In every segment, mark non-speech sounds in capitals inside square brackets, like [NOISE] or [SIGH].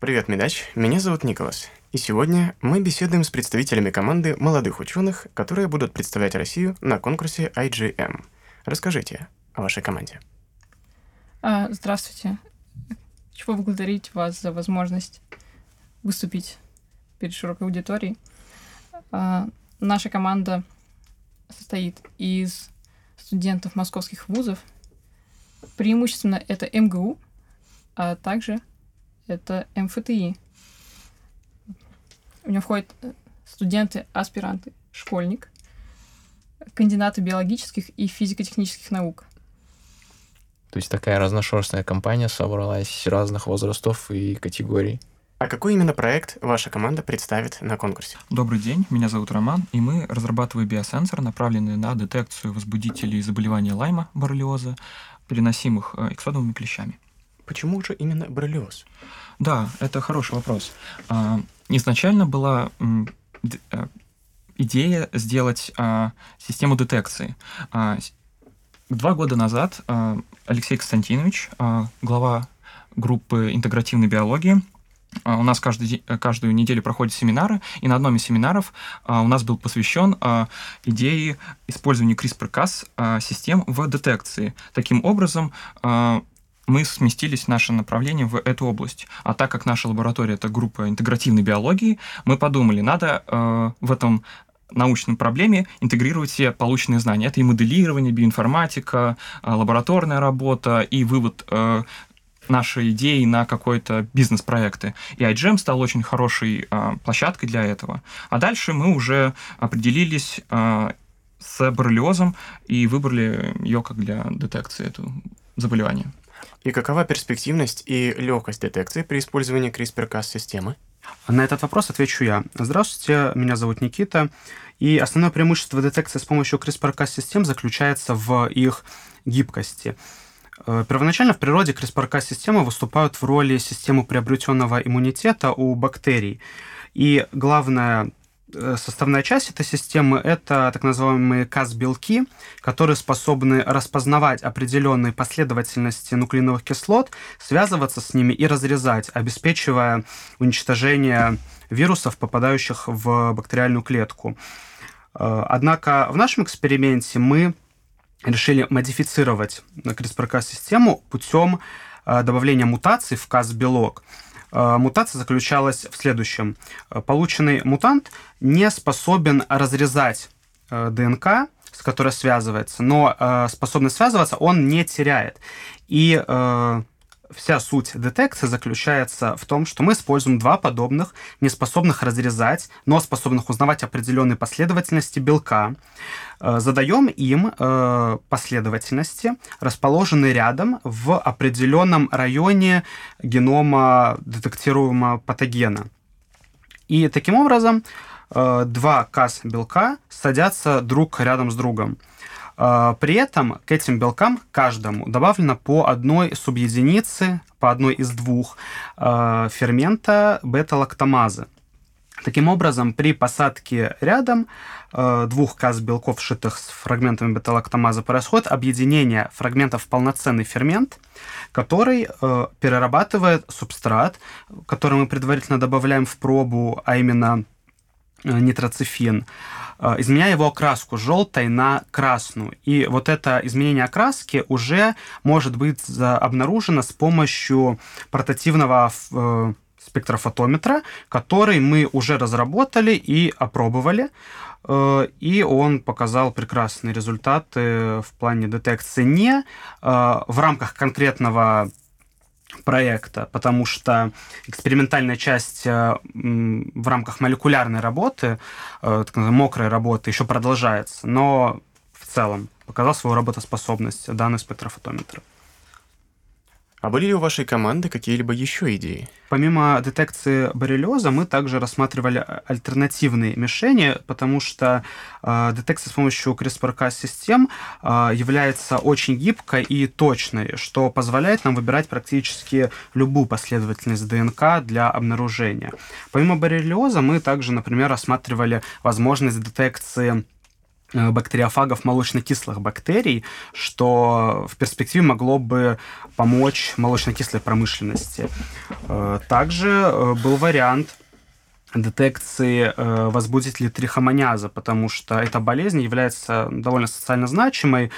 Привет, Медач. Меня зовут Николас. И сегодня мы беседуем с представителями команды молодых ученых, которые будут представлять Россию на конкурсе IGM. Расскажите о вашей команде. А, здравствуйте. Хочу поблагодарить вас за возможность выступить перед широкой аудиторией. А, наша команда состоит из студентов московских вузов. Преимущественно это МГУ, а также это МФТИ. У него входят э, студенты, аспиранты, школьник, кандидаты биологических и физико-технических наук. То есть такая разношерстная компания собралась разных возрастов и категорий. А какой именно проект ваша команда представит на конкурсе? Добрый день, меня зовут Роман, и мы разрабатываем биосенсор, направленный на детекцию возбудителей заболевания Лайма, боррелиоза, переносимых э, эксодовыми клещами. Почему же именно боррелиоз? Да, это хороший вопрос. А, изначально была э, идея сделать а, систему детекции. А, два года назад Алексей Константинович, глава группы интегративной биологии, у нас каждый, каждую неделю проходят семинары, и на одном из семинаров у нас был посвящен идее использования CRISPR-Cas систем в детекции. Таким образом, мы сместились наше направление в эту область. А так как наша лаборатория это группа интегративной биологии, мы подумали, надо э, в этом научной проблеме интегрировать все полученные знания. Это и моделирование, биоинформатика, э, лабораторная работа, и вывод э, нашей идеи на какой-то бизнес-проекты. И iGEM стал очень хорошей э, площадкой для этого. А дальше мы уже определились э, с боррелиозом и выбрали ее как для детекции этого заболевания. И какова перспективность и легкость детекции при использовании CRISPR-Cas-системы? На этот вопрос отвечу я. Здравствуйте, меня зовут Никита. И основное преимущество детекции с помощью CRISPR-Cas-систем заключается в их гибкости. Э, первоначально в природе CRISPR-Cas-системы выступают в роли системы приобретенного иммунитета у бактерий. И главное Э, составная часть этой системы – это так называемые КАС-белки, которые способны распознавать определенные последовательности нуклеиновых кислот, связываться с ними и разрезать, обеспечивая уничтожение вирусов, попадающих в бактериальную клетку. Э, однако в нашем эксперименте мы решили модифицировать CRISPR-Cas-систему путем э, добавления мутаций в КАС-белок – Э, мутация заключалась в следующем. Э, полученный мутант не способен разрезать э, ДНК, с которой связывается, но способный связываться он не теряет. И вся суть детекции заключается в том, что мы используем два подобных, не способных разрезать, но способных узнавать определенные последовательности белка. Э, задаем им э, последовательности, расположенные рядом в определенном районе генома детектируемого патогена. И таким образом э, два КАС белка садятся друг рядом с другом. При этом к этим белкам каждому добавлено по одной субъединице, по одной из двух фермента бета-лактамазы. Таким образом, при посадке рядом э, двух каз белков, сшитых с фрагментами бета-лактамазы, происходит объединение фрагментов в полноценный фермент, который э, перерабатывает субстрат, который мы предварительно добавляем в пробу, а именно э, нитроцифин, э, изменяя его окраску желтой на красную. И вот это изменение окраски уже может быть обнаружено с помощью портативного э, спектрофотометра, который мы уже разработали и опробовали. И он показал прекрасные результаты в плане детекции не в рамках конкретного проекта, потому что экспериментальная часть э, в рамках молекулярной работы, так называемой мокрой работы, еще продолжается, но в целом показал свою работоспособность данный спектрофотометр. А были ли у вашей команды какие-либо еще идеи? Помимо детекции боррелиоза, мы также рассматривали альтернативные мишени, потому что э, детекция с помощью CRISPR-Cas-систем э, является очень гибкой и точной, что позволяет нам выбирать практически любую последовательность ДНК для обнаружения. Помимо боррелиоза, мы также, например, рассматривали возможность детекции э, бактериофагов молочно-кислых бактерий, что в перспективе могло бы помочь молочно-кислой промышленности. Э, также был вариант детекции э, возбудителей трихомониаза, потому что эта болезнь является довольно социально значимой,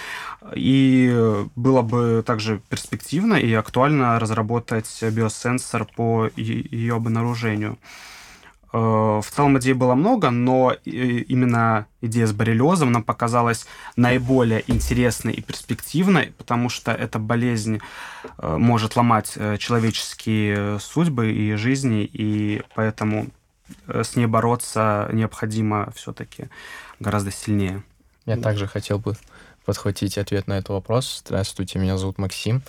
и было бы также перспективно и актуально разработать биосенсор по ее обнаружению. Э, в целом идей было много, но именно идея с боррелиозом нам показалась наиболее интересной и перспективной, потому что эта болезнь э, может ломать э, человеческие судьбы и жизни, и поэтому с ней бороться необходимо все-таки гораздо сильнее. Я также хотел бы подхватить ответ на этот вопрос. Здравствуйте, меня зовут Максим.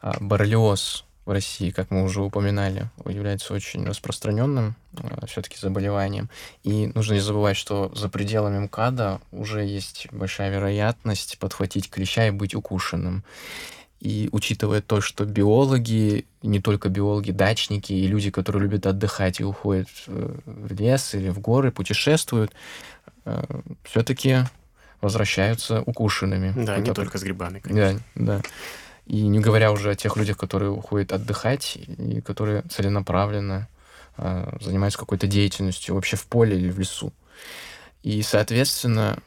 А, боррелиоз в России, как мы уже упоминали, является очень распространенным э, все-таки заболеванием. И нужно не забывать, что за пределами МКАДа уже есть большая вероятность подхватить клеща и быть укушенным. И учитывая то, что биологи, не только биологи, дачники и люди, которые любят отдыхать и уходят в лес или в горы, путешествуют, э, все-таки возвращаются укушенными. Да, не только с грибами, конечно. Да, да. И не говоря уже о тех людях, которые уходят отдыхать и которые целенаправленно э, занимаются какой-то деятельностью вообще в поле или в лесу. И, соответственно,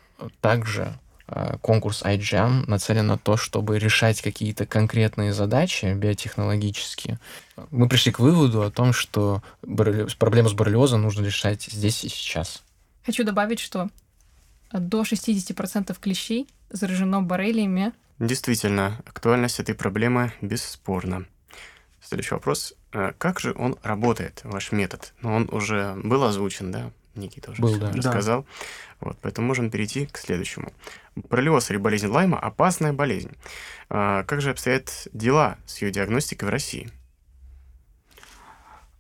также Э, конкурс iGEM нацелен на то, чтобы решать какие-то конкретные задачи биотехнологические. Мы пришли к выводу о том, что проблему с боррелиозом нужно решать здесь и сейчас. Хочу добавить, что до 60% клещей заражено боррелиями. Действительно, актуальность этой проблемы бесспорна. Следующий вопрос. Э, как же он работает, ваш метод? Ну, он уже был озвучен, да? Никита уже был, да. рассказал. Да. Вот, поэтому можем перейти к следующему. Боррелиоз или болезнь Лайма – опасная болезнь. А как же обстоят дела с ее диагностикой в России?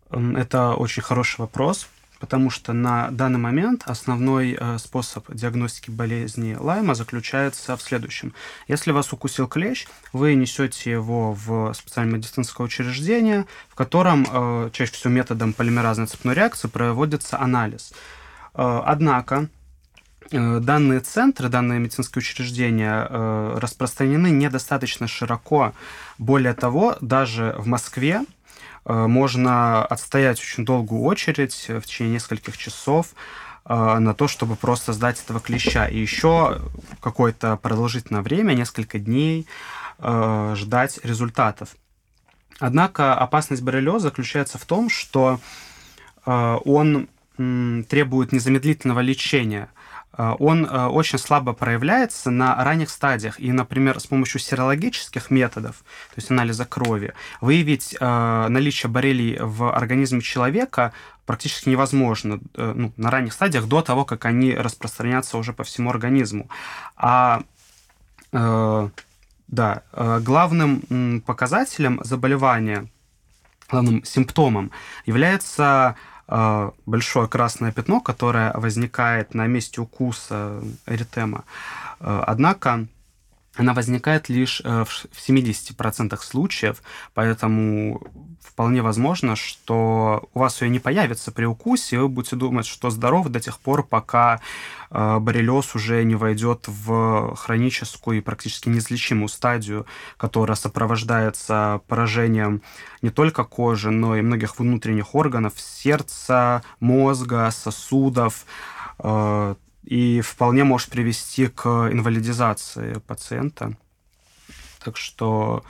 Это очень хороший вопрос, потому что на данный момент основной э, способ диагностики болезни Лайма заключается в следующем. Если вас укусил клещ, вы несете его в специальное медицинское учреждение, в котором э, чаще всего методом полимеразной цепной реакции проводится анализ. Э, однако данные центры, данные медицинские учреждения распространены недостаточно широко. Более того, даже в Москве можно отстоять очень долгую очередь в течение нескольких часов на то, чтобы просто сдать этого клеща. И еще какое-то продолжительное время, несколько дней, ждать результатов. Однако опасность боррелиоза заключается в том, что он требует незамедлительного лечения – Э, он э, очень слабо проявляется на ранних стадиях. И, например, с помощью серологических методов, то есть анализа крови, выявить э, наличие боррелий в организме человека практически невозможно ну, на ранних стадиях до того, как они распространятся уже по всему организму. А да, главным показателем заболевания, главным симптомом является большое красное пятно, которое возникает на месте укуса эритема. А, однако она возникает лишь э, в 70% случаев, поэтому вполне возможно, что у вас ее не появится при укусе, и вы будете думать, что здоров до тех пор, пока э, боррелиоз уже не войдет в хроническую и практически неизлечимую стадию, которая сопровождается поражением не только кожи, но и многих внутренних органов, сердца, мозга, сосудов, э, и вполне может привести к инвалидизации пациента. Так что...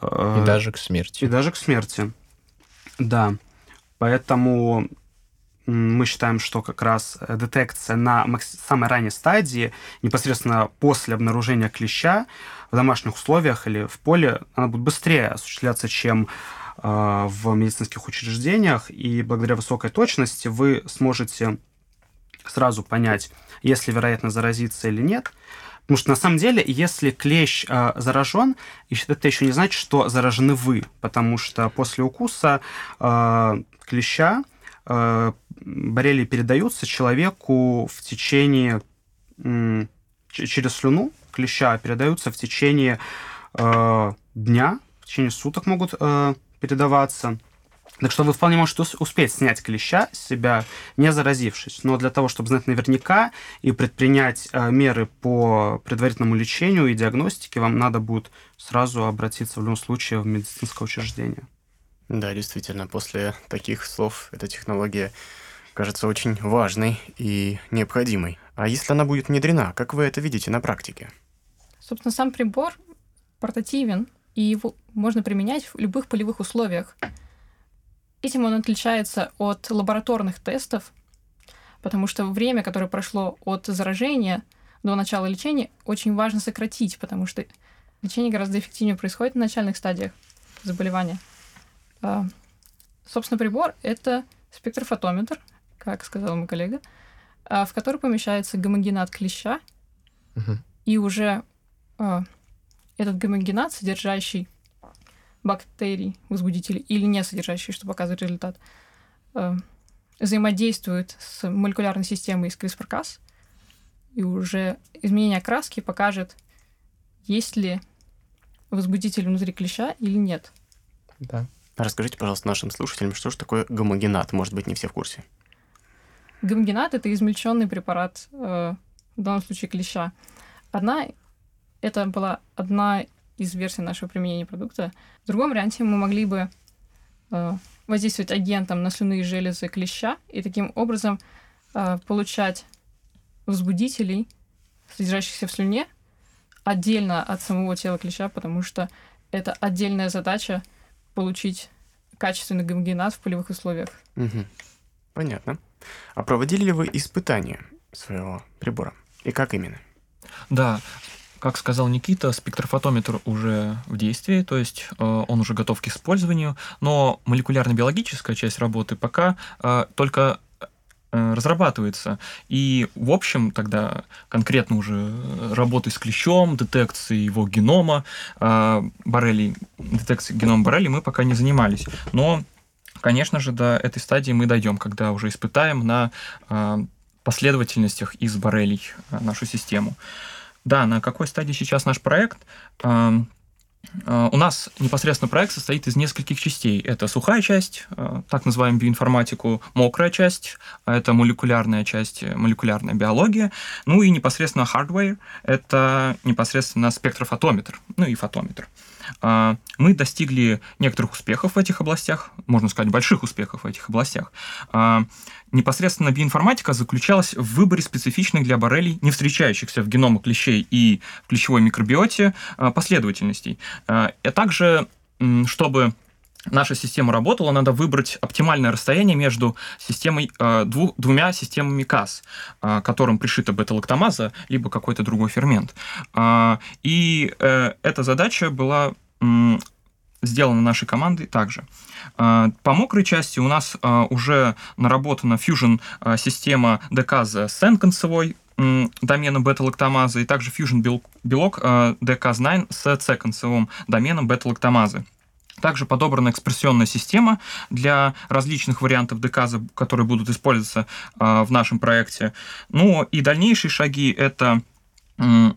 Э, и даже к смерти. И даже к смерти, да. Поэтому мы считаем, что как раз детекция на самой ранней стадии, непосредственно после обнаружения клеща в домашних условиях или в поле, она будет быстрее осуществляться, чем э, в медицинских учреждениях, и благодаря высокой точности вы сможете сразу понять, есть ли вероятность заразиться или нет. Потому что на самом деле, если клещ э, заражен, это еще не значит, что заражены вы, потому что после укуса э, клеща э, боррелии передаются человеку в течение э, через слюну клеща передаются в течение э, дня, в течение суток могут э, передаваться. Так что вы вполне можете успеть снять клеща с себя, не заразившись. Но для того, чтобы знать наверняка и предпринять э, меры по предварительному лечению и диагностике, вам надо будет сразу обратиться в любом случае в медицинское учреждение. Да, действительно, после таких слов эта технология кажется очень важной и необходимой. А если она будет внедрена, как вы это видите на практике? Собственно, сам прибор портативен, и его можно применять в любых полевых условиях. Этим он отличается от лабораторных тестов, потому что время, которое прошло от заражения до начала лечения, очень важно сократить, потому что лечение гораздо эффективнее происходит на начальных стадиях заболевания. А, собственно, прибор — это спектрофотометр, как сказал мой коллега, а, в который помещается гомогенат клеща, угу. и уже а, этот гомогенат, содержащий бактерий, возбудителей или не содержащие, что показывает результат, э, взаимодействует с молекулярной системой из CRISPR-Cas, и уже изменение окраски покажет, есть ли возбудитель внутри клеща или нет. Да. Расскажите, пожалуйста, нашим слушателям, что же такое гомогенат? Может быть, не все в курсе. Гомогенат — это измельченный препарат, э, в данном случае клеща. Одна, это была одна из версий нашего применения продукта. В другом варианте мы могли бы э, воздействовать агентом на слюнные железы клеща и таким образом э, получать возбудителей, содержащихся в слюне, отдельно от самого тела клеща, потому что это отдельная задача получить качественный гомогенат в полевых условиях. Угу. Понятно. А проводили ли вы испытания своего прибора? И как именно? Да, как сказал Никита, спектрофотометр уже в действии, то есть э, он уже готов к использованию, но молекулярно-биологическая часть работы пока э, только э, разрабатывается. И, в общем, тогда конкретно уже работой с клещом, детекцией его генома, э, боррелий, детекцией генома боррелий мы пока не занимались. Но, конечно же, до этой стадии мы дойдем, когда уже испытаем на э, последовательностях из боррелий э, нашу систему. Да, на какой стадии сейчас наш проект? А, у нас непосредственно проект состоит из нескольких частей. Это сухая часть, а, так называемую биоинформатику, мокрая часть, а это молекулярная часть, молекулярная биология, ну и непосредственно hardware, это непосредственно спектрофотометр, ну и фотометр. Мы достигли некоторых успехов в этих областях, можно сказать, больших успехов в этих областях непосредственно биоинформатика заключалась в выборе специфичных для боррелий, не встречающихся в геномах клещей и в клещевой микробиоте, а, последовательностей. А также, чтобы наша система работала, надо выбрать оптимальное расстояние между системой, дву, двумя системами КАС, которым пришита бета-лактамаза, либо какой-то другой фермент. И э, эта задача была сделана нашей командой также. По мокрой части у нас уже наработана Fusion а, система доказа с N-концевой доменом бета-лактамазы, и также Fusion белок DKZ9 с C-концевым доменом бета-лактамазы. Также подобрана экспрессионная система для различных вариантов доказа, которые будут использоваться в нашем проекте. Ну и дальнейшие шаги — это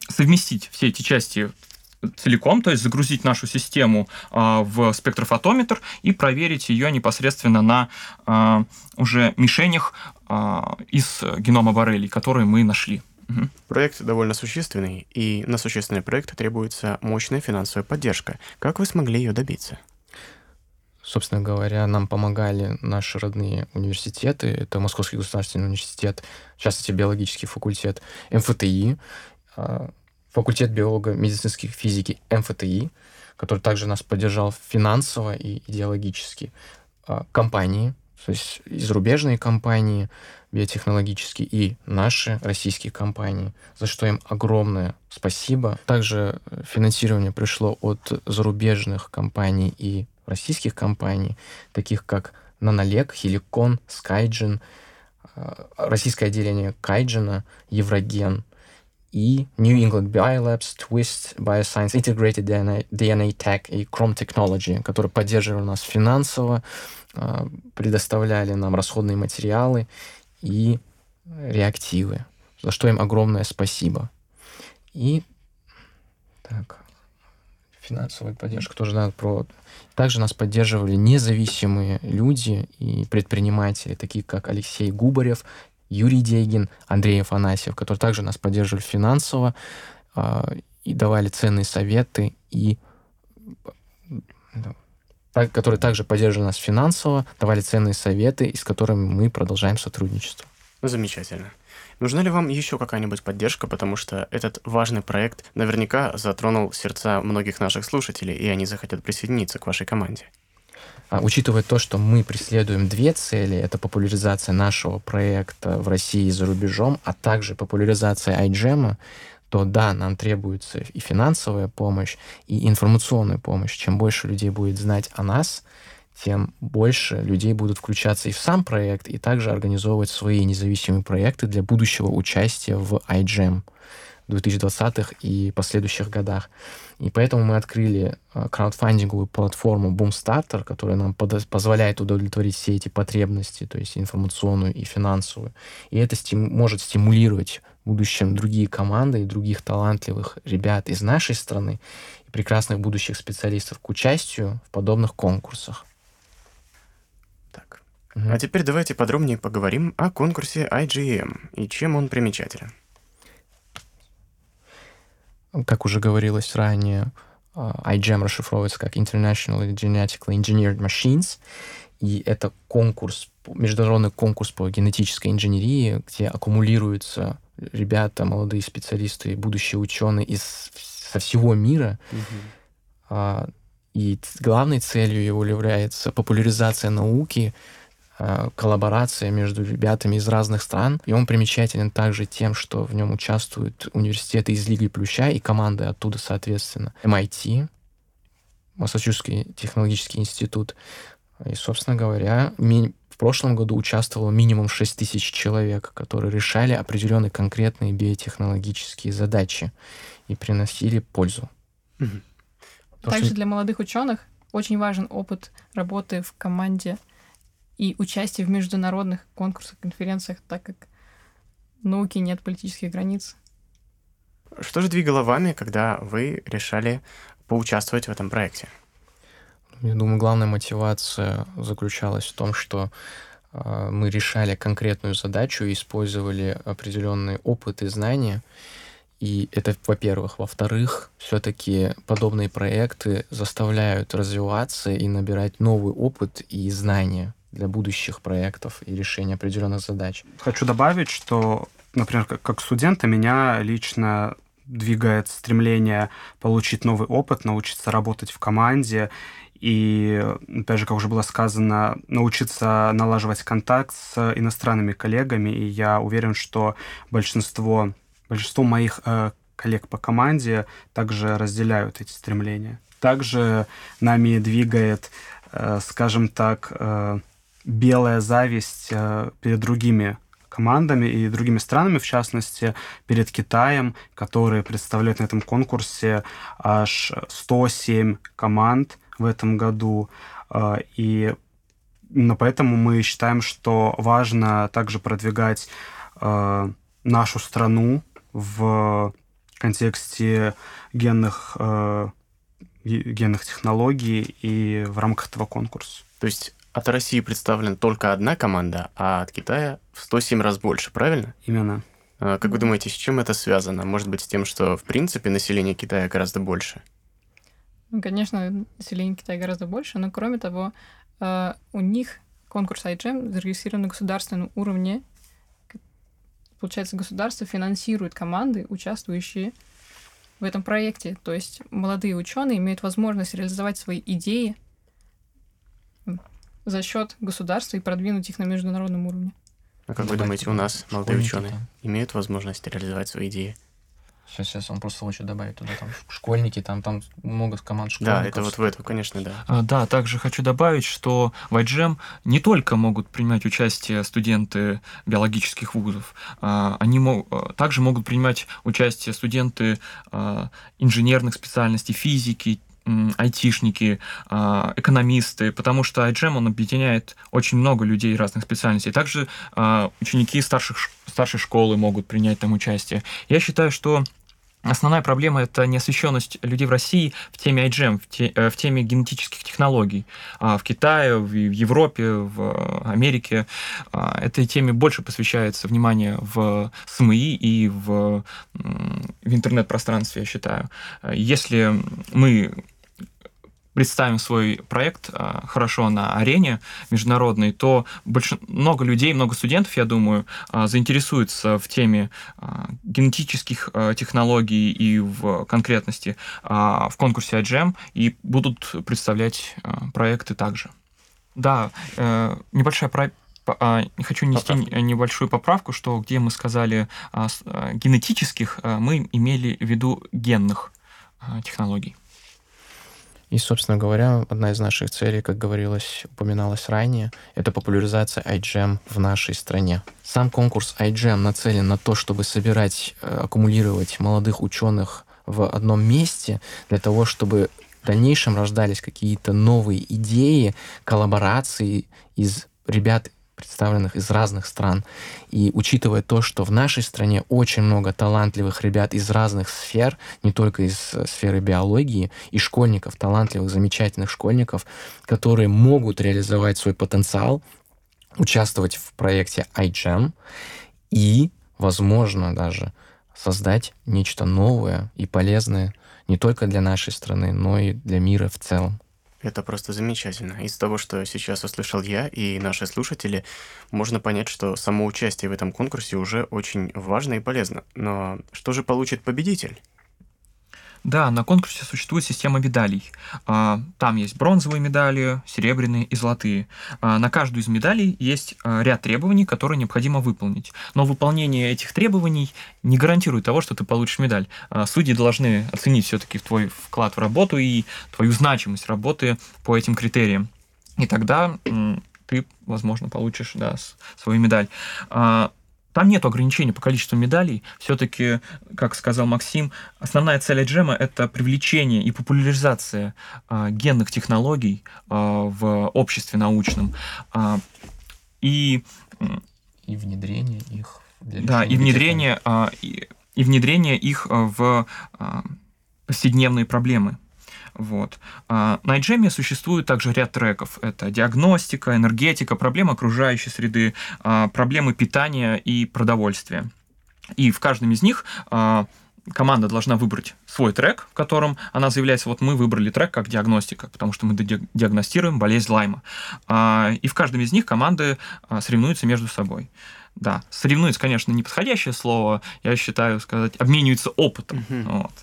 совместить все эти части целиком, то есть загрузить нашу систему а, в спектрофотометр и проверить ее непосредственно на а, уже мишенях а, из генома боррелий, которые мы нашли. Угу. Проект довольно существенный, и на существенный проект требуется мощная финансовая поддержка. Как вы смогли ее добиться? Собственно говоря, нам помогали наши родные университеты. Это Московский государственный университет, в частности, биологический факультет, МФТИ, факультет биолога медицинской физики МФТИ, который также нас поддержал финансово и идеологически, а, компании, то есть и зарубежные компании биотехнологические, и наши российские компании, за что им огромное спасибо. Также финансирование пришло от зарубежных компаний и российских компаний, таких как Нанолек, Хиликон, Скайджин, а, российское отделение Кайджина, Евроген, и New England Biolabs, Twist Bioscience, Integrated DNA, DNA Tech и Chrome Technology, которые поддерживали нас финансово, а, предоставляли нам расходные материалы и реактивы, за что им огромное спасибо. И так, финансовая поддержка тоже надо про... Также нас поддерживали независимые люди и предприниматели, такие как Алексей Губарев, Юрий Дегин, Андрей Афанасьев, которые также нас поддерживали финансово э, и давали ценные советы, и так, которые также поддерживали нас финансово, давали ценные советы, и с которыми мы продолжаем сотрудничество. Замечательно. Нужна ли вам еще какая-нибудь поддержка, потому что этот важный проект наверняка затронул сердца многих наших слушателей, и они захотят присоединиться к вашей команде? А, учитывая то, что мы преследуем две цели, это популяризация нашего проекта в России и за рубежом, а также популяризация iGEM, то да, нам требуется и финансовая помощь, и информационная помощь. Чем больше людей будет знать о нас, тем больше людей будут включаться и в сам проект, и также организовывать свои независимые проекты для будущего участия в iGEM в 2020-х и последующих годах. И поэтому мы открыли э, краудфандинговую платформу Boomstarter, которая нам позволяет удовлетворить все эти потребности, то есть информационную и финансовую. И это стим может стимулировать в будущем другие команды и других талантливых ребят из нашей страны и прекрасных будущих специалистов к участию в подобных конкурсах. А теперь давайте подробнее поговорим о конкурсе IGM и чем он примечателен. Как уже говорилось ранее, а, IGM расшифровывается как International Genetically Engineered Machines, и это конкурс, международный конкурс по генетической инженерии, где аккумулируются ребята, молодые специалисты, будущие ученые из со всего мира. Угу. И главной целью его является популяризация науки, коллаборация между ребятами из разных стран. И он примечателен также тем, что в нем участвуют университеты из Лиги Плюща и команды оттуда, соответственно, MIT, Массачусетский технологический институт. И, собственно говоря, в прошлом году участвовало минимум 6 тысяч человек, которые решали определенные конкретные биотехнологические задачи и приносили пользу. Также что... для молодых ученых очень важен опыт работы в команде и участие в международных конкурсах, конференциях, так как в науке нет политических границ. Что же двигало вами, когда вы решали поучаствовать в этом проекте? Я думаю, главная мотивация заключалась в том, что э, мы решали конкретную задачу и использовали определенный опыт и знания. И это, во-первых. Во-вторых, все-таки подобные проекты заставляют развиваться и набирать новый опыт и знания для будущих проектов и решения определенных задач. Хочу добавить, что, например, как, студента меня лично двигает стремление получить новый опыт, научиться работать в команде и, опять же, как уже было сказано, научиться налаживать контакт с иностранными коллегами. И я уверен, что большинство, большинство моих э, коллег по команде также разделяют эти стремления. Также нами двигает, э, скажем так, э, белая зависть э, перед другими командами и другими странами, в частности, перед Китаем, который представляет на этом конкурсе аж 107 команд в этом году. Э, и именно поэтому мы считаем, что важно также продвигать э, нашу страну в контексте генных, генных технологий и в рамках этого конкурса. То есть от России представлена только одна команда, а от Китая в 107 раз больше, правильно? Именно. А, как вы думаете, с чем это связано? Может быть, с тем, что, в принципе, население Китая гораздо больше? Ну, конечно, население Китая гораздо больше, но, кроме того, а, у них конкурс iGEM зарегистрирован на государственном уровне. Получается, государство финансирует команды, участвующие в этом проекте. То есть молодые ученые имеют возможность реализовать свои идеи за счет государства и продвинуть их на международном уровне. А как вы думаете, у нас молодые ученые имеют возможность реализовать свои идеи? Сейчас, сейчас он просто хочет добавить туда там школьники, там, там много команд школьников. Да, это вот в это, конечно, да. А, да, также хочу добавить, что в iGEM не только могут принимать участие студенты биологических вузов, а, они мог, а, также могут принимать участие студенты а, инженерных специальностей, физики, айтишники, а, экономисты, потому что iGEM, он объединяет очень много людей разных специальностей. Также а, ученики старших, старшей школы могут принять там участие. Я считаю, что основная проблема это неосвещенность людей в России в теме IGM, в, те, э, в теме генетических технологий. А в Китае, в Европе, в Америке а, этой теме больше посвящается внимание в СМИ и в, в интернет-пространстве, я считаю. Если мы представим свой проект а, хорошо на арене международной, то больш... много людей, много студентов, я думаю, а, заинтересуются в теме а, генетических технологий и в конкретности в конкурсе IGM и будут представлять проекты также. Да, э, небольшая про хочу нести Поправка. небольшую поправку, что где мы сказали генетических, мы имели в виду генных технологий. И, собственно говоря, одна из наших целей, как говорилось, упоминалось ранее, это популяризация iGEM в нашей стране. Сам конкурс iGEM нацелен на то, чтобы собирать, э, аккумулировать молодых ученых в одном месте для того, чтобы в дальнейшем рождались какие-то новые идеи, коллаборации из ребят представленных из разных стран. И учитывая то, что в нашей стране очень много талантливых ребят из разных сфер, не только из э, сферы биологии, и школьников, талантливых, замечательных школьников, которые могут реализовать свой потенциал, участвовать в проекте iGEM и, возможно, даже создать нечто новое и полезное не только для нашей страны, но и для мира в целом. Это просто замечательно. Из того, что сейчас услышал я и наши слушатели, можно понять, что само участие в этом конкурсе уже очень важно и полезно. Но что же получит победитель? Да, на конкурсе существует система медалей. А, там есть бронзовые медали, серебряные и золотые. А, на каждую из медалей есть а, ряд требований, которые необходимо выполнить. Но выполнение этих требований не гарантирует того, что ты получишь медаль. Судьи должны оценить все-таки твой вклад в работу и твою значимость работы по этим критериям. И тогда ты, возможно, получишь да, свою медаль. Там нет ограничений по количеству медалей. Все-таки, как сказал Максим, основная цель джема – это привлечение и популяризация э, генных технологий э, в обществе научном. Э, и, и внедрение их. Да, и внедрение, э, и, и внедрение их в э, повседневные проблемы. Вот. А на iGEM существует также ряд треков. Это диагностика, энергетика, проблемы окружающей среды, а, проблемы питания и продовольствия. И в каждом из них а, команда должна выбрать свой трек, в котором она заявляется, вот мы выбрали трек как диагностика, потому что мы диагностируем болезнь Лайма. И в каждом из них команды соревнуются между собой. Да, соревнуются, конечно, неподходящее слово, я считаю, сказать, обмениваются опытом. Угу. Вот.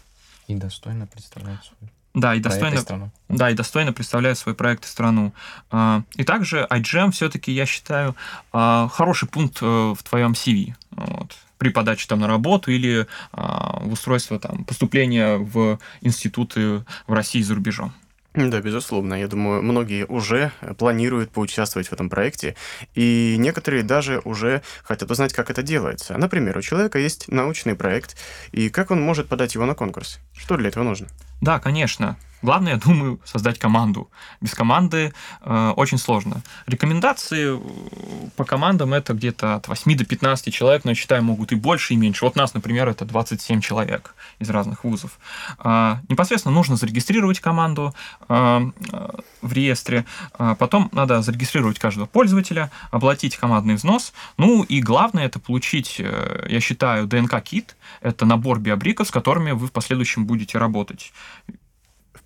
И достойно представляют свой да, и достойно, да, и достойно представляет свой проект и страну. А, и также iGEM все-таки, я считаю, а, хороший пункт э, в твоем CV. Вот при подаче там на работу или а, в устройство там поступления в институты в России и за рубежом. Да, безусловно. Я думаю, многие уже планируют поучаствовать в этом проекте, и некоторые даже уже хотят узнать, как это делается. Например, у человека есть научный проект, и как он может подать его на конкурс? Что для этого нужно? Да, конечно. Главное, я думаю, создать команду. Без команды э, очень сложно. Рекомендации э, по командам это где-то от 8 до 15 человек, но я считаю, могут и больше, и меньше. Вот нас, например, это 27 человек из разных вузов. Э, непосредственно нужно зарегистрировать команду э, э, в реестре. Э, потом надо зарегистрировать каждого пользователя, оплатить командный взнос. Ну и главное это получить, э, я считаю, ДНК-кит. Это набор биобриков, с которыми вы в последующем будете работать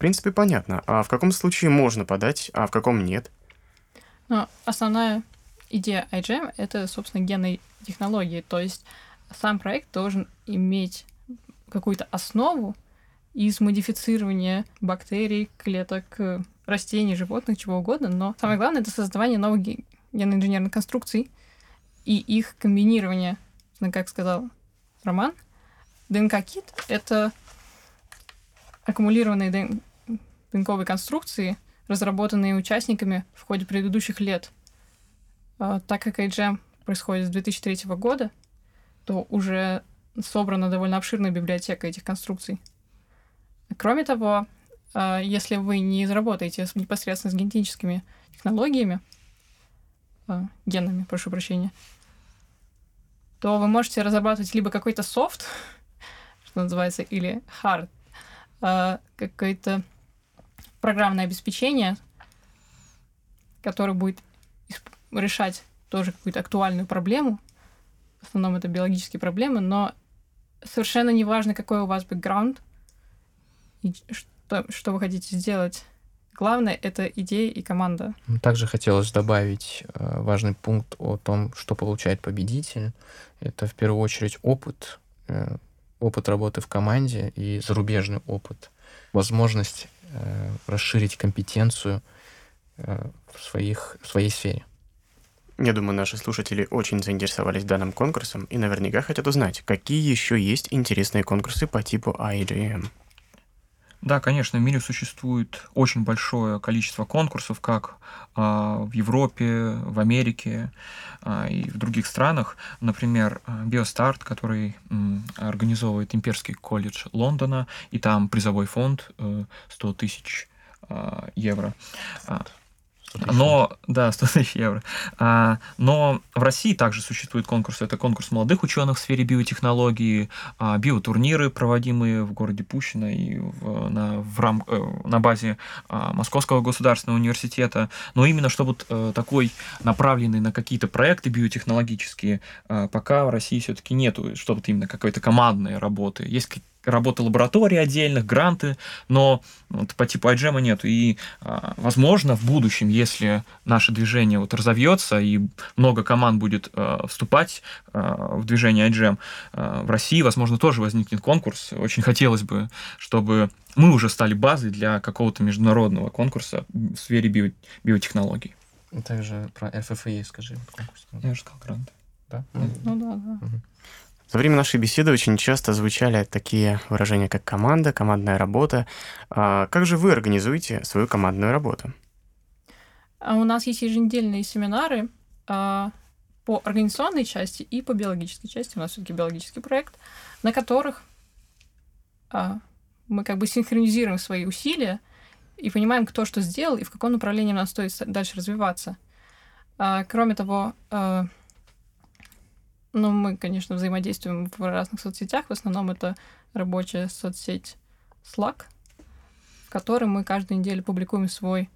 принципе, понятно. А в каком случае можно подать, а в каком нет? Ну, основная идея iGEM — это, собственно, генные технологии. То есть сам проект должен иметь какую-то основу из модифицирования бактерий, клеток, растений, животных, чего угодно, но самое главное — это создавание новых генно-инженерных конструкций и их комбинирование, ну, как сказал Роман. ДНК-кит — это аккумулированные пинковой конструкции, разработанные участниками в ходе предыдущих лет. А, так как iGEM происходит с 2003 года, то уже собрана довольно обширная библиотека этих конструкций. Кроме того, а, если вы не заработаете непосредственно с генетическими технологиями, а, генами, прошу прощения, то вы можете разрабатывать либо какой-то софт, [LAUGHS] что называется, или hard, какое-то программное обеспечение, которое будет решать тоже какую-то актуальную проблему. В основном это биологические проблемы, но совершенно не важно, какой у вас бэкграунд и что, что вы хотите сделать. Главное — это идея и команда. Также хотелось добавить э, важный пункт о том, что получает победитель. Это в первую очередь опыт, э, опыт работы в команде и зарубежный опыт, возможность э, расширить компетенцию э, в, своих, в своей сфере. Я думаю, наши слушатели очень заинтересовались данным конкурсом и наверняка хотят узнать, какие еще есть интересные конкурсы по типу IGM. Да, конечно, в мире существует очень большое количество конкурсов, как э, в Европе, в Америке э, и в других странах. Например, Биостарт, который организовывает Имперский колледж Лондона, и там призовой фонд э, 100 тысяч э, евро. Но, да, [LAUGHS] 100 тысяч евро. А, но в России также существует конкурс. Это конкурс молодых ученых в сфере биотехнологии, а, биотурниры, проводимые в городе Пущино и в, на, в рам, э, на базе а, Московского государственного университета. Но именно что вот а, такой направленный на какие-то проекты биотехнологические, а, пока в России все-таки нету, что вот именно какой-то командной работы. Есть работы лабораторий отдельных, гранты, но вот по типу iGEM нет. И, а, возможно, в будущем, если наше движение вот разовьется и много команд будет а, вступать а, в движение iGEM, в России, возможно, тоже возникнет конкурс. Очень хотелось бы, чтобы мы уже стали базой для какого-то международного конкурса в сфере био биотехнологий. Также про FFA скажи. Конкурс. Я уже сказал гранты. Да? Ну да, да. Угу. За время нашей беседы очень часто звучали такие выражения, как команда, командная работа. А как же вы организуете свою командную работу? А у нас есть еженедельные семинары а, по организационной части и по биологической части. У нас все-таки биологический проект, на которых мы как бы синхронизируем свои усилия и понимаем, кто что сделал и в каком направлении нам стоит дальше развиваться. Кроме того, ну, мы, конечно, взаимодействуем в разных соцсетях. В основном это рабочая соцсеть Slack, в которой мы каждую неделю публикуем свой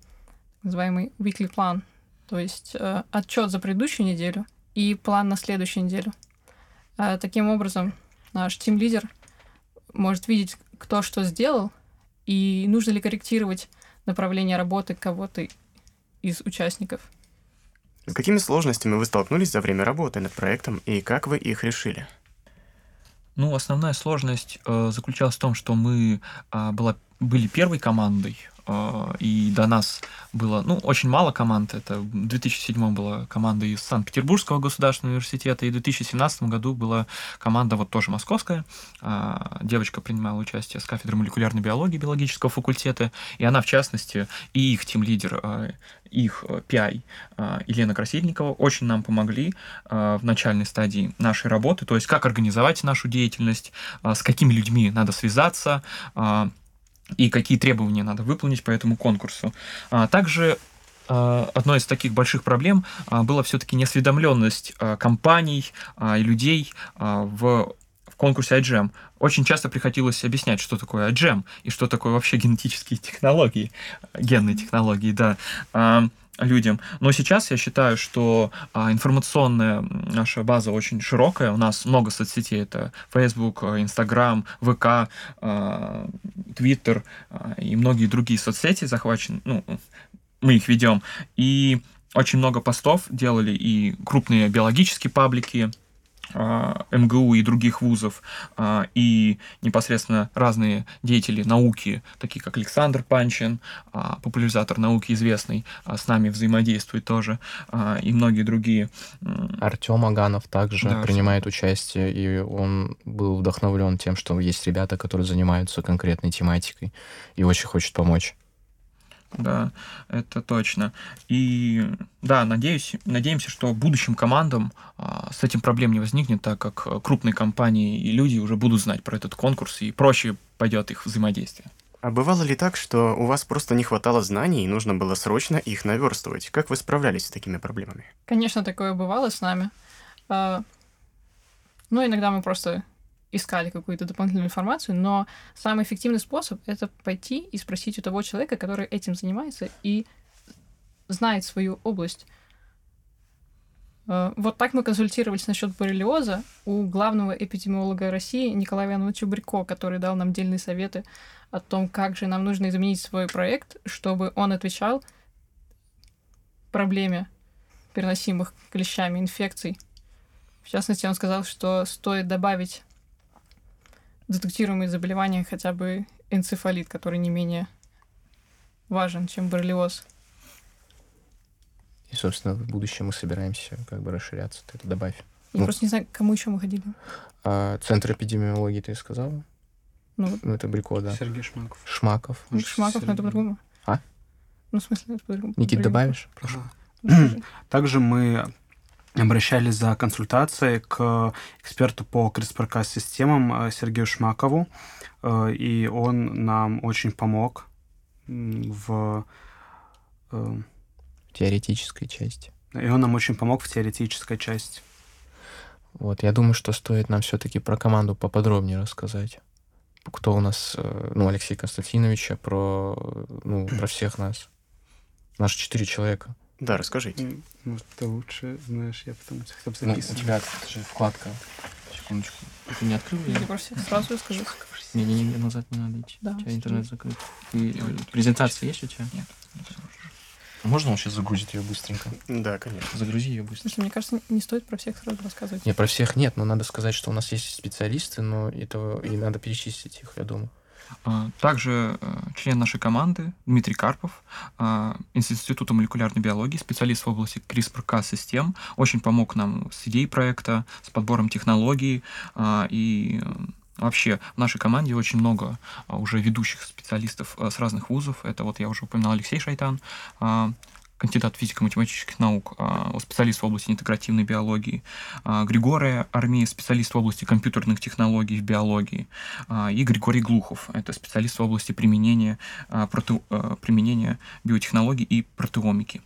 называемый weekly план, то есть э, отчет за предыдущую неделю и план на следующую неделю. Э, таким образом, наш тим-лидер может видеть, кто что сделал, и нужно ли корректировать направление работы кого-то из участников. С какими сложностями вы столкнулись за время работы над проектом и как вы их решили? Ну, основная сложность э, заключалась в том, что мы э, была, были первой командой и до нас было, ну, очень мало команд. Это в 2007 была команда из Санкт-Петербургского государственного университета, и в 2017 году была команда вот тоже московская. А, девочка принимала участие с кафедры молекулярной биологии биологического факультета, и она, в частности, и их тим-лидер, э, их PI э, Елена Красильникова очень нам помогли в начальной стадии нашей работы, то есть как организовать нашу деятельность, с какими людьми надо связаться, и какие требования надо выполнить по этому конкурсу. А также а, одной из таких больших проблем а, была все-таки неосведомленность компаний и людей в в конкурсе iGEM очень часто приходилось объяснять, что такое iGEM и что такое вообще генетические технологии, генные технологии, да людям. Но сейчас я считаю, что а, информационная наша база очень широкая. У нас много соцсетей. Это Facebook, Instagram, ВК, а, Twitter а, и многие другие соцсети захвачены. Ну, мы их ведем. И очень много постов делали и крупные биологические паблики, МГУ и других вузов, а, и непосредственно разные деятели науки, такие как Александр Панчин, а, популяризатор науки известный, с нами взаимодействует тоже, и многие другие. Артем Аганов также да, принимает участие, и он был вдохновлен тем, что есть ребята, которые занимаются конкретной тематикой и очень хочет помочь да, это точно. И да, надеюсь, надеемся, что будущим командам а, с этим проблем не возникнет, так как крупные компании и люди уже будут знать про этот конкурс, и проще пойдет их взаимодействие. А бывало ли так, что у вас просто не хватало знаний и нужно было срочно их наверстывать? Как вы справлялись с такими проблемами? Конечно, такое бывало с нами. А, ну, иногда мы просто искали какую-то дополнительную информацию, но самый эффективный способ — это пойти и спросить у того человека, который этим занимается и знает свою область. Э, вот так мы консультировались насчет боррелиоза у главного эпидемиолога России Николая Ивановича Брико, который дал нам дельные советы о том, как же нам нужно изменить свой проект, чтобы он отвечал проблеме переносимых клещами инфекций. В частности, он сказал, что стоит добавить детектируемые заболевания хотя бы энцефалит, который не менее важен, чем боррелиоз. И, собственно, в будущем мы собираемся как бы расширяться. Ты это добавь. Я Ну. просто не знаю, к кому еще мы ходили. А, Центр эпидемиологии ты сказал? Ну, Ну, это Брико, да. Сергей Шмаков. Шмаков. ну, Шмаков, но это по-другому. А? Ну, в смысле, это по-другому. Никит, добавишь? Скажи. Также мы обращались за консультацией к эксперту по CRISPR-Cas-системам э, Сергею Шмакову, э, и он нам очень помог м, в... э, Теоретической части. И он нам очень помог в теоретической части. Вот, я думаю, что стоит нам все-таки про команду поподробнее рассказать. Кто у нас, э, ну, Алексей Константиновича, про, э, ну, про всех нас. Наши четыре человека. Да, расскажите. Может, ты лучше знаешь, я потом хотел бы Ну, у записывать. тебя это же вкладка. Секундочку. Ты не открыл ее? про всех сразу расскажи. Не-не-не, назад не надо идти. Да, у тебя интернет закрыт. И, э, презентация есть у тебя? Нет. Можно он сейчас загрузит ее быстренько? Да, конечно. Загрузи ее быстро. смысле, мне кажется, не стоит про всех сразу рассказывать. Не, про всех нет, но надо сказать, что у нас есть специалисты, но этого и надо перечислить их, я думаю. А, Также э, член нашей команды Дмитрий Карпов а, из Института молекулярной биологии, специалист в области CRISPR-Cas-систем, очень помог нам с идеей проекта, с подбором технологий. А, и э, Вообще, в нашей команде очень много а, уже ведущих специалистов а, с разных вузов. Это вот я уже упоминал Алексей Шайтан, а, кандидат физико-математических наук, а, специалист в области интегративной биологии, а, Григория Армея, специалист в области компьютерных технологий в биологии, а, и Григорий Глухов, это специалист в области применения, проте- а, применения биотехнологий и протеомики.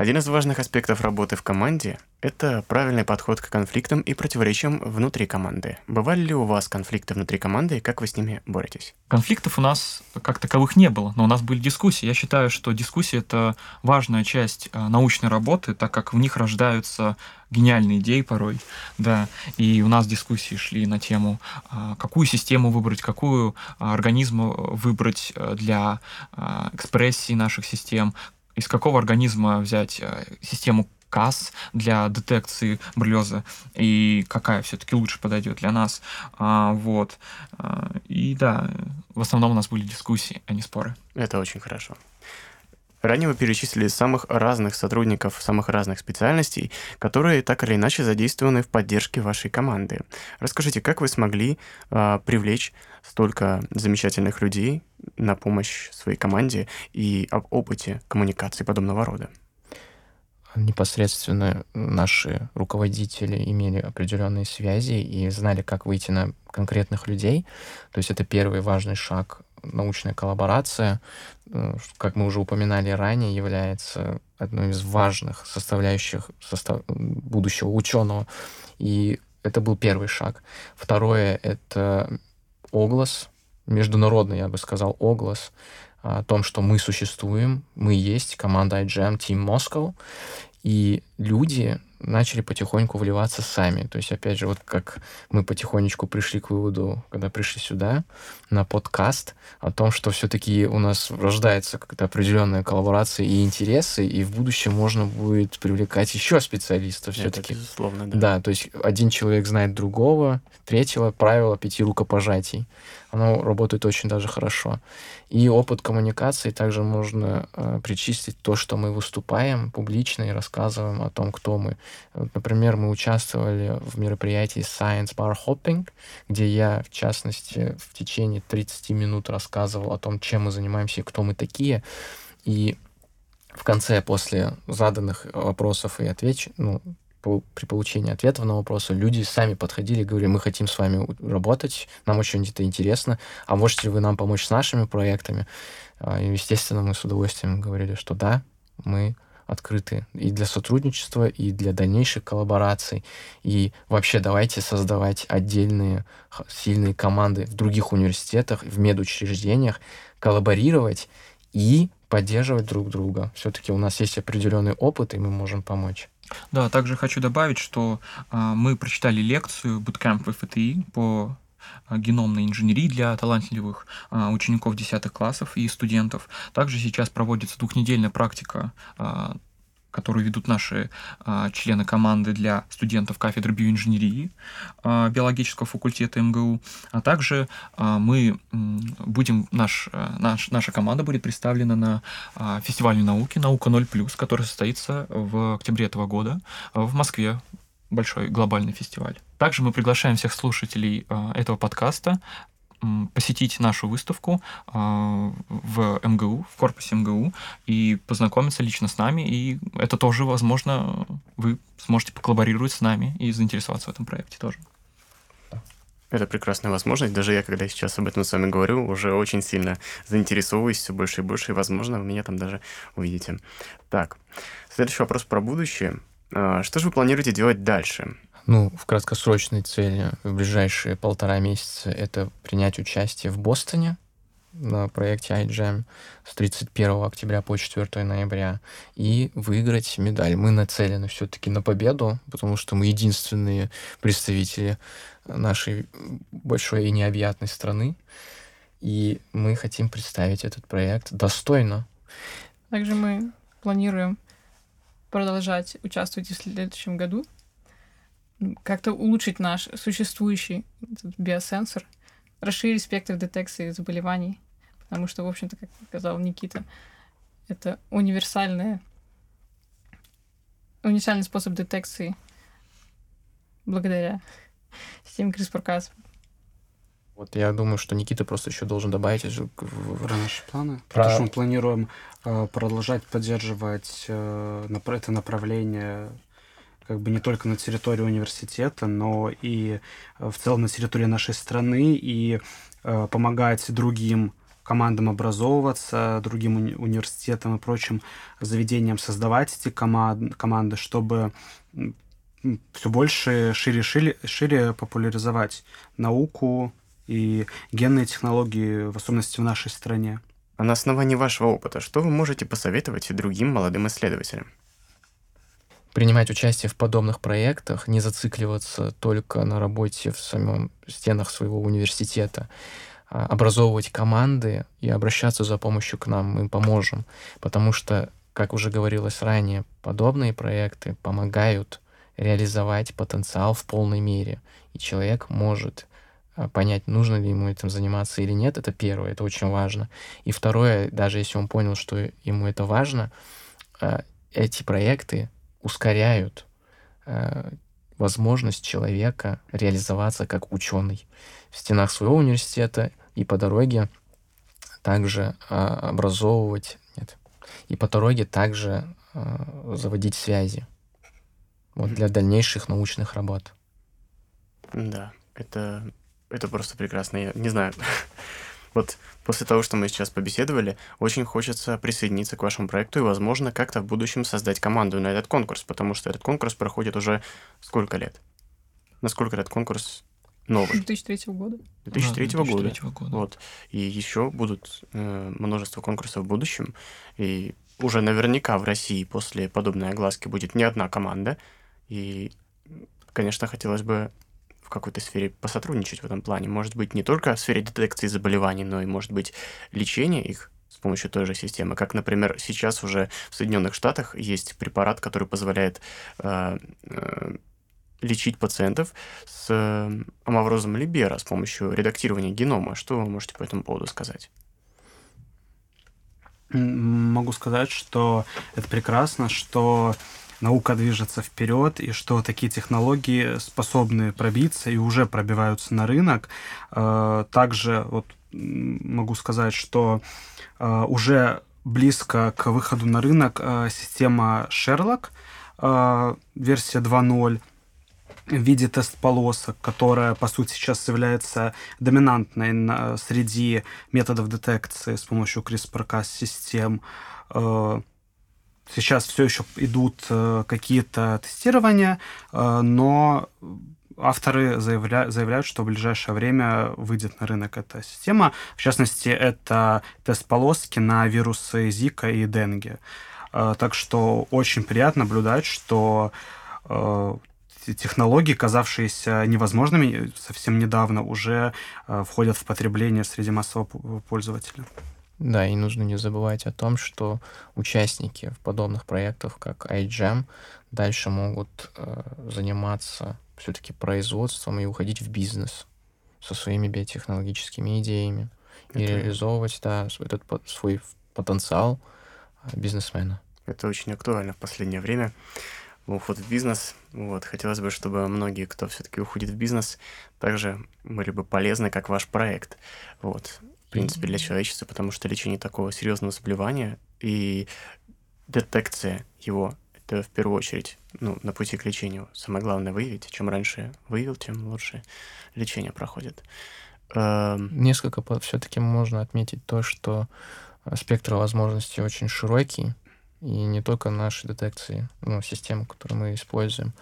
Один из важных аспектов работы в команде – это правильный подход к конфликтам и противоречиям внутри команды. Бывали ли у вас конфликты внутри команды и как вы с ними боретесь? Конфликтов у нас как таковых не было, но у нас были дискуссии. Я считаю, что дискуссии — это важная часть а, научной работы, так как в них рождаются гениальные идеи порой, да, и у нас дискуссии шли на тему, а, какую систему выбрать, какую а, организм э, выбрать э, для а, экспрессии наших систем, из какого организма взять э, систему КАС для детекции боррелиоза и какая все-таки лучше подойдет для нас. А, вот. А, и да, в основном у нас были дискуссии, а не споры. Это очень хорошо. Ранее вы перечислили самых разных сотрудников, самых разных специальностей, которые так или иначе задействованы в поддержке вашей команды. Расскажите, как вы смогли а, привлечь столько замечательных людей на помощь своей команде и об опыте коммуникации подобного рода? Непосредственно наши руководители имели определенные связи и знали, как выйти на конкретных людей. То есть это первый важный шаг научная коллаборация, э, как мы уже упоминали ранее, является одной из важных составляющих состав... будущего ученого. И это был первый шаг. Второе — это оглас, международный, я бы сказал, оглас о том, что мы существуем, мы есть, команда IGM, Team Moscow, и люди начали потихоньку вливаться сами. То есть, опять же, вот как мы потихонечку пришли к выводу, когда пришли сюда, на подкаст, о том, что все-таки у нас рождается какая-то определенная коллаборация и интересы, и в будущем можно будет привлекать еще специалистов все-таки. Безусловно, да. Да, то есть один человек знает другого, третьего правило пяти рукопожатий. Оно работает очень даже хорошо. И опыт коммуникации также можно э, причислить то, что мы выступаем публично и рассказываем о том, кто мы. Вот, например, мы участвовали в мероприятии Science Bar Hopping, где я, в частности, в течение 30 минут рассказывал о том, чем мы занимаемся и кто мы такие. И в конце, после заданных вопросов и отвеч, ну, при получении ответов на вопросы люди сами подходили и говорили, мы хотим с вами работать, нам очень это интересно, а можете ли вы нам помочь с нашими проектами? А, И, естественно, мы с удовольствием говорили, что да, мы открыты и для сотрудничества, и для дальнейших коллабораций. И вообще давайте создавать отдельные сильные команды в других университетах, в медучреждениях, коллаборировать и поддерживать друг друга. Все-таки у нас есть определенный опыт, и мы можем помочь. Да, также хочу добавить, что а, мы прочитали лекцию Bootcamp в ФТИ по геномной инженерии для талантливых а, учеников 10 классов и студентов. Также сейчас проводится двухнедельная практика а, которую ведут наши а, члены команды для студентов кафедры биоинженерии а, биологического факультета МГУ, а также а, мы будем наш, наш наша команда будет представлена на а, фестивале науки Наука 0+, который состоится в октябре этого года в Москве большой глобальный фестиваль. Также мы приглашаем всех слушателей э, этого подкаста посетить нашу выставку э, в МГУ, в корпусе МГУ, и познакомиться лично с нами. И это тоже, возможно, вы сможете поколлаборировать с нами и заинтересоваться в этом проекте тоже. Это прекрасная возможность. Даже я, когда сейчас об этом с вами говорю, уже очень сильно заинтересовываюсь все больше и больше, и, возможно, вы меня там даже увидите. Так, следующий вопрос про будущее. А, что же вы планируете делать дальше? Ну, в краткосрочной цели в ближайшие полтора месяца это принять участие в Бостоне на проекте iGEM с 31 октября по 4 ноября и выиграть медаль. Мы нацелены все-таки на победу, потому что мы единственные представители нашей большой и необъятной страны, и мы хотим представить этот проект достойно. Также мы планируем продолжать участвовать в следующем году, как-то улучшить наш существующий биосенсор, расширить спектр детекции заболеваний, потому что, в общем-то, как сказал Никита, это универсальная, универсальный способ детекции благодаря системе CRISPR-Cas. Вот я думаю, что Никита просто еще должен добавить в наши планы. Про... Потому что мы планируем э, продолжать поддерживать э, это направление как бы не только на территории университета, но и э, в целом на территории нашей страны и э, помогать другим командам образовываться, другим уни- университетам и прочим заведениям создавать эти команд- команды, чтобы все больше, шире, шире, шире популяризовать науку, и генные технологии, в особенности в нашей стране. А на основании вашего опыта, что вы можете посоветовать другим молодым исследователям? Принимать участие в подобных проектах, не зацикливаться только на работе в самом стенах своего университета, а образовывать команды и обращаться за помощью к нам, мы поможем. Потому что, как уже говорилось ранее, подобные проекты помогают реализовать потенциал в полной мере. И человек может понять, нужно ли ему этим заниматься или нет, это первое, это очень важно. И второе, даже если он понял, что ему это важно, а, эти проекты ускоряют а, возможность человека реализоваться как ученый в стенах своего университета и по дороге также образовывать, нет, и по дороге также заводить связи вот, для дальнейших научных работ. Да, это это просто прекрасно. Я не знаю. [LAUGHS] Вот после того, что мы сейчас побеседовали, очень хочется присоединиться к вашему проекту и, возможно, как-то в будущем создать команду на этот конкурс, потому что этот конкурс проходит уже сколько лет? Насколько этот конкурс новый? [LAUGHS] 2003 года. 2003, да, 2003 года. года. Вот. И еще будут э, множество конкурсов в будущем. И уже наверняка в России после подобной огласки будет не одна команда. И, конечно, хотелось бы в какой-то сфере посотрудничать в этом плане. Может быть, не только в сфере детекции заболеваний, но и, может быть, лечения их с помощью той же системы. Как, например, сейчас уже в Соединенных Штатах есть препарат, который позволяет э, э, лечить пациентов с э, амаврозом Либера с помощью редактирования генома. Что вы можете по этому поводу сказать? Могу сказать, что это прекрасно, что наука движется вперед, и что такие технологии способны пробиться и уже пробиваются на рынок. Э, также вот могу сказать, что э, уже близко к выходу на рынок э, система Sherlock, версия 2.0, в виде тест-полосок, которая, по сути, сейчас является доминантной среди методов детекции с помощью CRISPR-Cas систем сейчас все еще идут э, какие-то тестирования, э, но авторы заявля... заявляют, что в ближайшее время выйдет на рынок эта система. В частности, это тест полоски на вирусы Зика и Денге. Э, так что очень приятно наблюдать, что технологии, казавшиеся невозможными совсем недавно, уже входят в потребление среди массового пользователя. Да, и нужно не забывать о том, что участники в подобных проектах, как iGEM, дальше могут э, заниматься все-таки производством и уходить в бизнес со своими биотехнологическими идеями Это... и реализовывать да, этот свой потенциал э, бизнесмена. Это очень актуально в последнее время. Уход в бизнес. Вот. Хотелось бы, чтобы многие, кто все-таки уходит в бизнес, также были бы полезны, как ваш проект. Вот в принципе, для человечества, потому что лечение такого серьезного заболевания и детекция его это в первую очередь ну, на пути к лечению. Самое главное выявить. Чем раньше выявил, тем лучше лечение проходит. Эм, Несколько все-таки можно отметить то, что спектр возможностей очень широкий, и не только наши детекции, ну, системы, которые мы используем.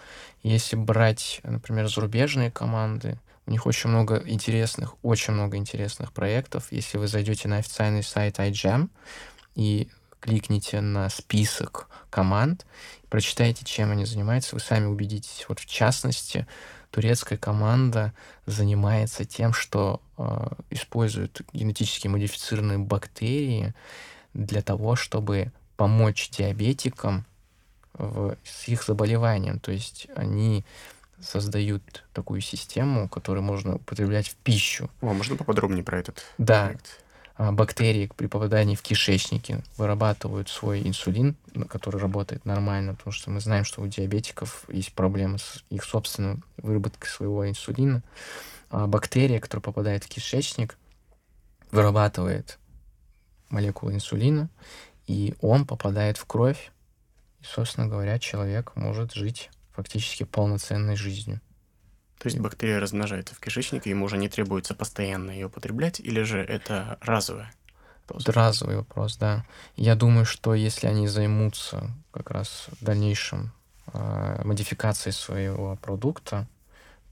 Если брать, например, зарубежные команды, у них очень много интересных, очень много интересных проектов. Если вы зайдете на официальный сайт iGEM и кликните на список команд, прочитайте, чем они занимаются, вы сами убедитесь. Вот в частности, турецкая команда занимается тем, что э, использует генетически модифицированные бактерии для того, чтобы помочь диабетикам в, с их заболеванием. То есть они создают такую систему, которую можно употреблять в пищу. О, можно поподробнее про этот да. проект? А, бактерии при попадании в кишечники вырабатывают свой инсулин, который работает нормально, потому что мы знаем, что у диабетиков есть проблемы с их собственной выработкой своего инсулина. А бактерия, которая попадает в кишечник, вырабатывает молекулу инсулина, и он попадает в кровь, и, собственно говоря, человек может жить фактически полноценной жизнью. То есть бактерия размножается в кишечнике, ему уже не требуется постоянно ее употреблять, или же это разовое? Это разовый вопрос, да. Я думаю, что если они займутся как раз в дальнейшем э, модификацией своего продукта,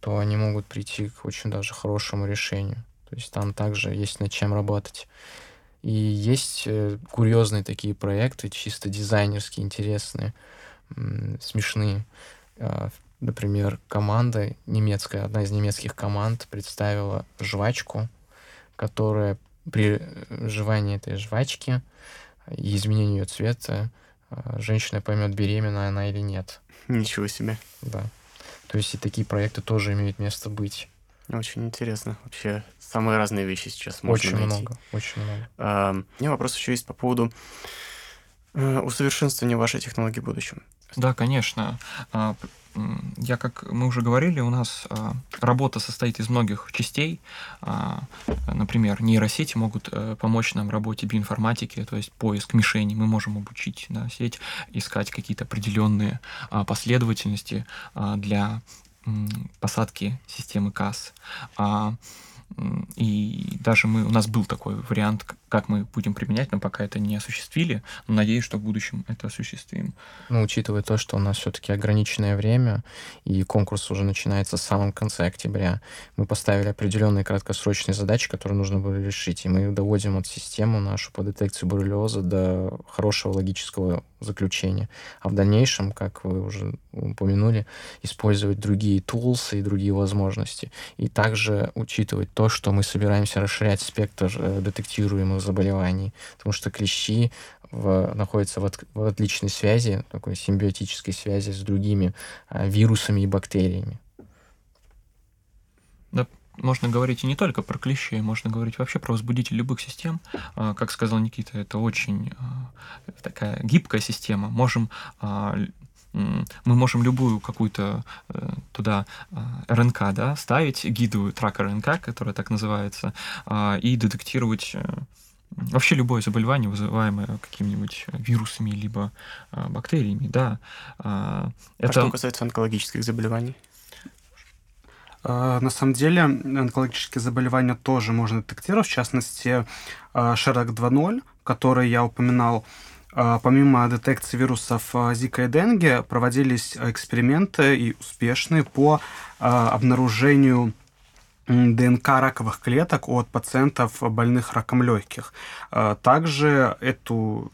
то они могут прийти к очень даже хорошему решению. То есть там также есть над чем работать. И есть э, курьезные такие проекты, чисто дизайнерские, интересные, смешные. А, например, команда немецкая, одна из немецких команд представила жвачку, которая при жевании этой жвачки и изменении ее цвета а, женщина поймет, беременна она или нет. Ничего себе. Да. То есть и такие проекты тоже имеют место быть. Очень интересно. Вообще самые разные вещи сейчас можно очень найти. много, очень много. А, у меня вопрос еще есть по поводу э, усовершенствования вашей технологии в будущем. Да, конечно. А, я, как мы уже говорили, у нас а, работа состоит из многих частей. А, например, нейросети могут э, помочь нам в работе биоинформатики, то есть поиск мишени. Мы можем обучить да, сеть искать какие-то определенные последовательности для посадки системы КАС. И даже мы, у нас был такой вариант, как мы будем применять, но пока это не осуществили. Но надеюсь, что в будущем это осуществим. Ну, учитывая то, что у нас все-таки ограниченное время, и конкурс уже начинается в самом конце октября, мы поставили определенные краткосрочные задачи, которые нужно было решить. И мы доводим от систему нашу по детекции боррелиоза до хорошего логического заключения. А в дальнейшем, как вы уже упомянули, использовать другие тулсы и другие возможности. И также учитывать то, что мы собираемся расширять спектр э, детектируемых заболеваний, потому что клещи в, находятся в, от, в отличной связи, такой симбиотической связи с другими э, вирусами и бактериями. Да, можно говорить и не только про клещей, можно говорить вообще про возбудитель любых систем. А, как сказал Никита, это очень а, такая гибкая система. Можем а, мы можем любую какую-то э, туда РНК да, ставить, гиду трак РНК, которая так называется, и детектировать э, вообще любое заболевание, вызываемое какими-нибудь вирусами либо бактериями, да. Это... А что касается онкологических заболеваний? А, на самом деле онкологические заболевания тоже можно детектировать, в частности, Шерек 2.0, который я упоминал, помимо детекции вирусов Zika и Денге, проводились эксперименты и успешные по обнаружению ДНК раковых клеток от пациентов, больных раком легких. Также эту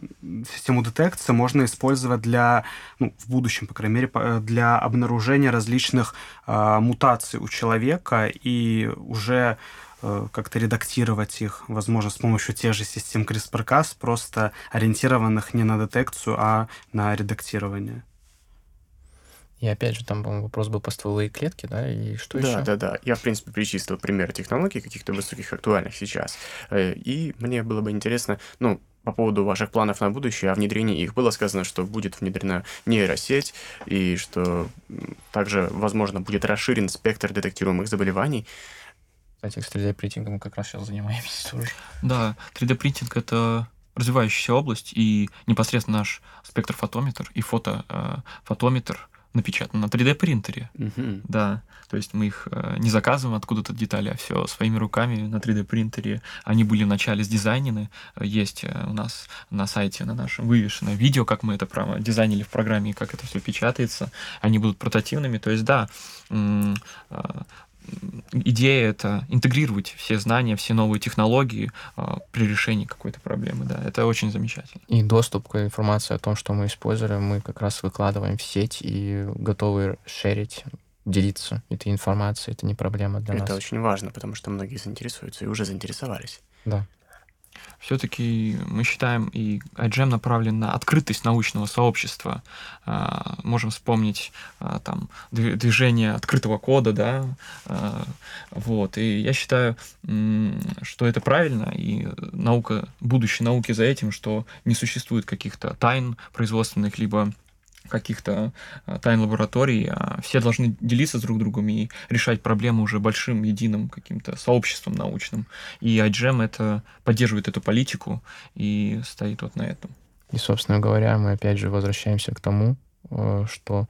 систему детекции можно использовать для, ну, в будущем, по крайней мере, для обнаружения различных мутаций у человека и уже Э, как-то редактировать их, возможно, с помощью тех же систем CRISPR-Cas, просто ориентированных не на детекцию, а на редактирование. И опять же, там, по-моему, вопрос был по стволовые клетки, да, и что да, еще? Да, да, да. Я, в принципе, перечислил примеры технологий каких-то высоких актуальных сейчас. Э, и мне было бы интересно, ну, по поводу ваших планов на будущее, о внедрении их было сказано, что будет внедрена нейросеть, и что также, возможно, будет расширен спектр детектируемых заболеваний. Кстати, с 3D-принтингом как раз сейчас занимаемся тоже. Да, 3D-принтинг — это развивающаяся область, и непосредственно наш спектрофотометр и фотофотометр э, напечатан на 3D-принтере. Угу. Да, то есть мы их э, не заказываем откуда-то детали, а все своими руками на 3D-принтере. Они были вначале сдизайнены. Есть э, у нас на сайте, на нашем вывешено видео, как мы это право дизайнили в программе, как это все печатается. Они будут портативными. То есть, да, идея это интегрировать все знания, все новые технологии э, при решении какой-то проблемы, да, это очень замечательно. И доступ к информации о том, что мы используем, мы как раз выкладываем в сеть и готовы шерить делиться этой информацией, это не проблема для это нас. Это очень важно, потому что многие заинтересуются и уже заинтересовались. Да все-таки мы считаем, и iGEM направлен на открытость научного сообщества. А, можем вспомнить а, там движение открытого кода, да, а, вот. И я считаю, что это правильно, и наука, будущее науки за этим, что не существует каких-то тайн производственных, либо каких-то а, тайн лабораторий, а все должны делиться с друг другом и решать проблемы уже большим единым каким-то сообществом научным. И iGEM это поддерживает эту политику и стоит вот на этом. И, собственно говоря, мы опять же возвращаемся к тому, э, что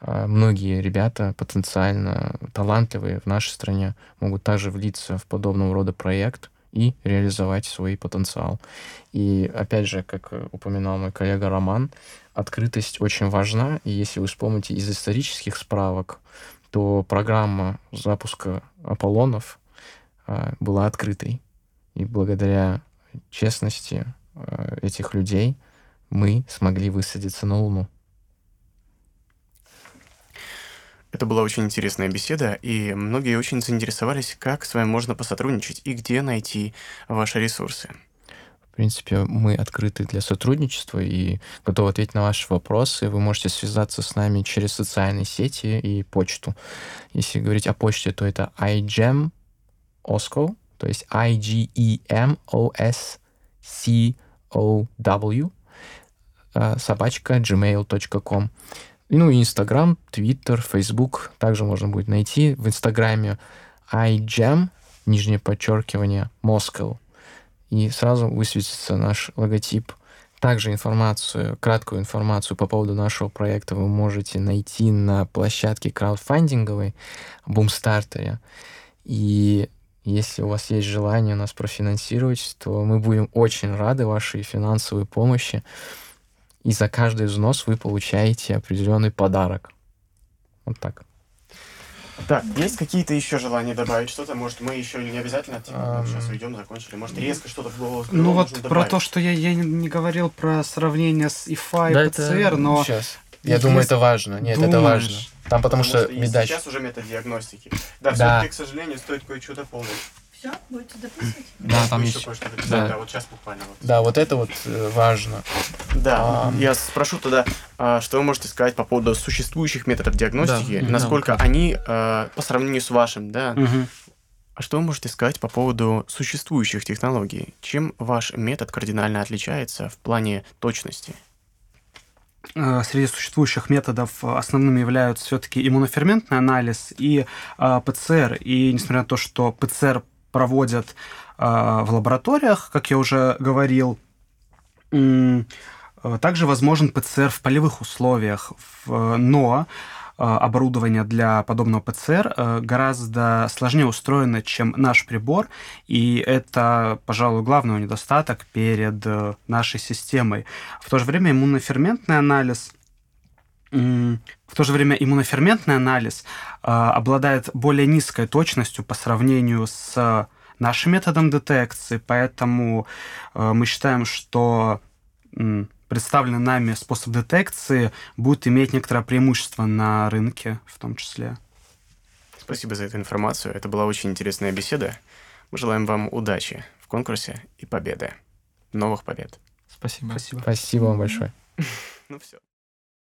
э, многие ребята потенциально талантливые в нашей стране могут также влиться в подобного рода проект и реализовать свой потенциал. И опять же, как упоминал мой коллега Роман, открытость очень важна, и если вы вспомните из исторических справок, то программа запуска Аполлонов э, была открытой. И благодаря честности э, этих людей мы смогли высадиться на Луну. Это была очень интересная беседа, и многие очень заинтересовались, как с вами можно посотрудничать и где найти ваши ресурсы. В принципе, мы открыты для сотрудничества и готовы ответить на ваши вопросы. Вы можете связаться с нами через социальные сети и почту. Если говорить о почте, то это igem osco, то есть i g e m o s c o w э, собачка gmail.com. Ну и Инстаграм, Твиттер, Фейсбук также можно будет найти. В Инстаграме igem, нижнее подчеркивание, Moscow и сразу высветится наш логотип. Также информацию, краткую информацию по поводу нашего проекта вы можете найти на площадке краудфандинговой Бумстартере. И если у вас есть желание нас профинансировать, то мы будем очень рады вашей финансовой помощи. И за каждый взнос вы получаете определенный подарок. Вот так. Так, есть какие-то еще желания добавить что-то? Может, мы еще не обязательно типа, сейчас уйдем, закончили. Может, резко что-то в голову Ну вот про то, что я, я не говорил про сравнение с ИФА и да ПЦР, это... но... Сейчас. Я думаю, это важно. Нет, Думаешь? это важно. Там потому, потому что, что медач... сейчас уже метод диагностики. Да, да. все-таки, к сожалению, стоит кое-что дополнить. Все, будете дописывать? Да, там есть. Да. да, вот сейчас буквально. Вот. Да, вот это вот э, важно. Да, а, я спрошу тогда, а, что вы можете сказать по поводу существующих методов диагностики, да, насколько да, они а, по сравнению с вашим, да? Угу. А что вы можете сказать по поводу существующих технологий? Чем ваш метод кардинально отличается в плане точности? Э, среди существующих методов основными являются все-таки иммуноферментный анализ и э, ПЦР. И несмотря на то, что ПЦР проводят в лабораториях, как я уже говорил, также возможен ПЦР в полевых условиях, но оборудование для подобного ПЦР гораздо сложнее устроено, чем наш прибор, и это, пожалуй, главный недостаток перед нашей системой. В то же время иммуноферментный анализ в то же время иммуноферментный анализ обладает более низкой точностью по сравнению с нашим методом детекции, поэтому мы считаем, что представленный нами способ детекции будет иметь некоторое преимущество на рынке в том числе. Спасибо за эту информацию. Это была очень интересная беседа. Мы желаем вам удачи в конкурсе и победы. Новых побед. Спасибо. Спасибо. Спасибо вам большое. [LAUGHS] Ну все.